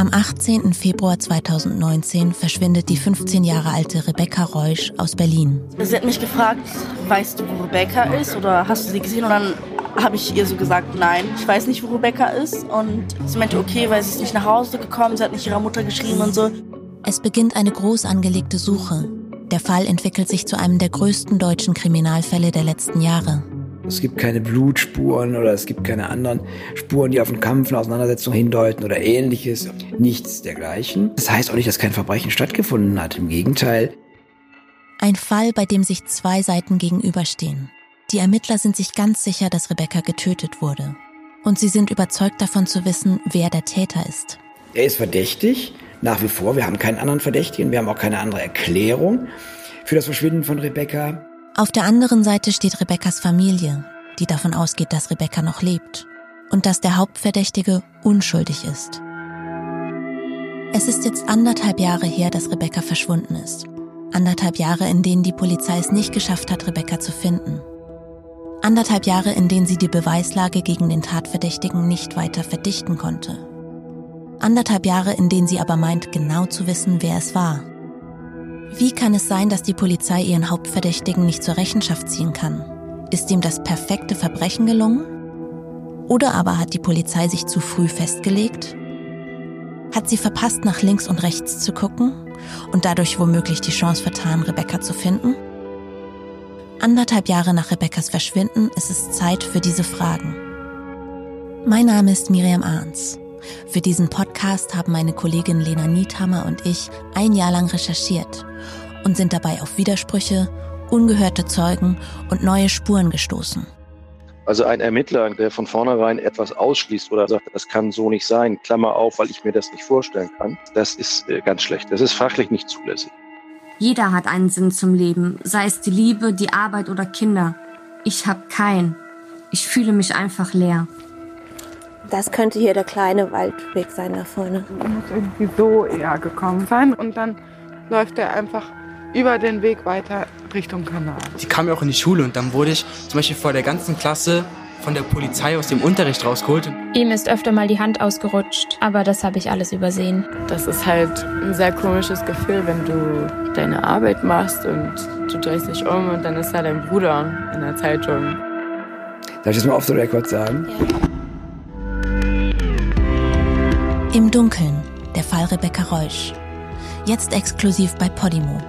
Am 18. Februar 2019 verschwindet die 15 Jahre alte Rebecca Reusch aus Berlin. Sie hat mich gefragt, weißt du, wo Rebecca ist oder hast du sie gesehen? Und dann habe ich ihr so gesagt, nein, ich weiß nicht, wo Rebecca ist. Und sie meinte, okay, weil sie ist nicht nach Hause gekommen, sie hat nicht ihrer Mutter geschrieben und so. Es beginnt eine groß angelegte Suche. Der Fall entwickelt sich zu einem der größten deutschen Kriminalfälle der letzten Jahre. Es gibt keine Blutspuren oder es gibt keine anderen Spuren, die auf einen Kampf, eine Auseinandersetzung hindeuten oder ähnliches. Nichts dergleichen. Das heißt auch nicht, dass kein Verbrechen stattgefunden hat. Im Gegenteil. Ein Fall, bei dem sich zwei Seiten gegenüberstehen. Die Ermittler sind sich ganz sicher, dass Rebecca getötet wurde. Und sie sind überzeugt davon zu wissen, wer der Täter ist. Er ist verdächtig, nach wie vor. Wir haben keinen anderen Verdächtigen, wir haben auch keine andere Erklärung für das Verschwinden von Rebecca. Auf der anderen Seite steht Rebeccas Familie, die davon ausgeht, dass Rebecca noch lebt und dass der Hauptverdächtige unschuldig ist. Es ist jetzt anderthalb Jahre her, dass Rebecca verschwunden ist. Anderthalb Jahre, in denen die Polizei es nicht geschafft hat, Rebecca zu finden. Anderthalb Jahre, in denen sie die Beweislage gegen den Tatverdächtigen nicht weiter verdichten konnte. Anderthalb Jahre, in denen sie aber meint, genau zu wissen, wer es war. Wie kann es sein, dass die Polizei ihren Hauptverdächtigen nicht zur Rechenschaft ziehen kann? Ist ihm das perfekte Verbrechen gelungen? Oder aber hat die Polizei sich zu früh festgelegt? Hat sie verpasst, nach links und rechts zu gucken und dadurch womöglich die Chance vertan, Rebecca zu finden? Anderthalb Jahre nach Rebeccas Verschwinden ist es Zeit für diese Fragen. Mein Name ist Miriam Arns. Für diesen Podcast haben meine Kollegin Lena Niethammer und ich ein Jahr lang recherchiert und sind dabei auf Widersprüche, ungehörte Zeugen und neue Spuren gestoßen. Also ein Ermittler, der von vornherein etwas ausschließt oder sagt, das kann so nicht sein, Klammer auf, weil ich mir das nicht vorstellen kann, das ist äh, ganz schlecht. Das ist fachlich nicht zulässig. Jeder hat einen Sinn zum Leben, sei es die Liebe, die Arbeit oder Kinder. Ich habe keinen. Ich fühle mich einfach leer. Das könnte hier der kleine Waldweg sein da vorne. Muss irgendwie so eher gekommen sein und dann läuft er einfach über den Weg weiter Richtung Kanal. Sie kam ja auch in die Schule und dann wurde ich zum Beispiel vor der ganzen Klasse von der Polizei aus dem Unterricht rausgeholt. Ihm ist öfter mal die Hand ausgerutscht, aber das habe ich alles übersehen. Das ist halt ein sehr komisches Gefühl, wenn du deine Arbeit machst und du drehst dich um und dann ist da dein Bruder in der Zeitung. Darf ich das mal auf the record sagen? Ja. Im Dunkeln, der Fall Rebecca Reusch. Jetzt exklusiv bei Podimo.